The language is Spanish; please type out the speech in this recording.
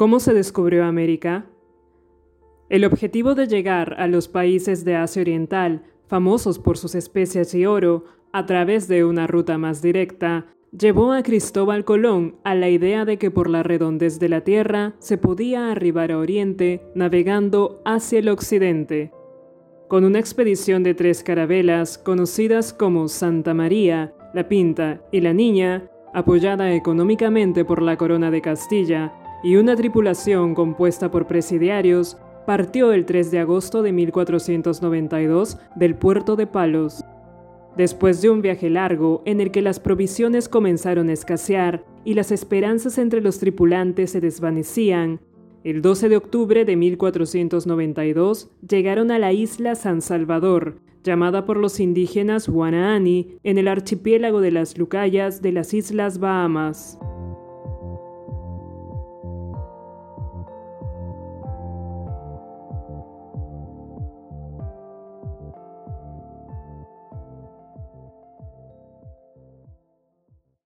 ¿Cómo se descubrió América? El objetivo de llegar a los países de Asia Oriental, famosos por sus especias y oro, a través de una ruta más directa, llevó a Cristóbal Colón a la idea de que por la redondez de la Tierra se podía arribar a Oriente navegando hacia el occidente. Con una expedición de tres carabelas conocidas como Santa María, La Pinta y La Niña, apoyada económicamente por la Corona de Castilla, y una tripulación compuesta por presidiarios partió el 3 de agosto de 1492 del puerto de Palos. Después de un viaje largo en el que las provisiones comenzaron a escasear y las esperanzas entre los tripulantes se desvanecían, el 12 de octubre de 1492 llegaron a la isla San Salvador, llamada por los indígenas Guanaani, en el archipiélago de las Lucayas de las Islas Bahamas.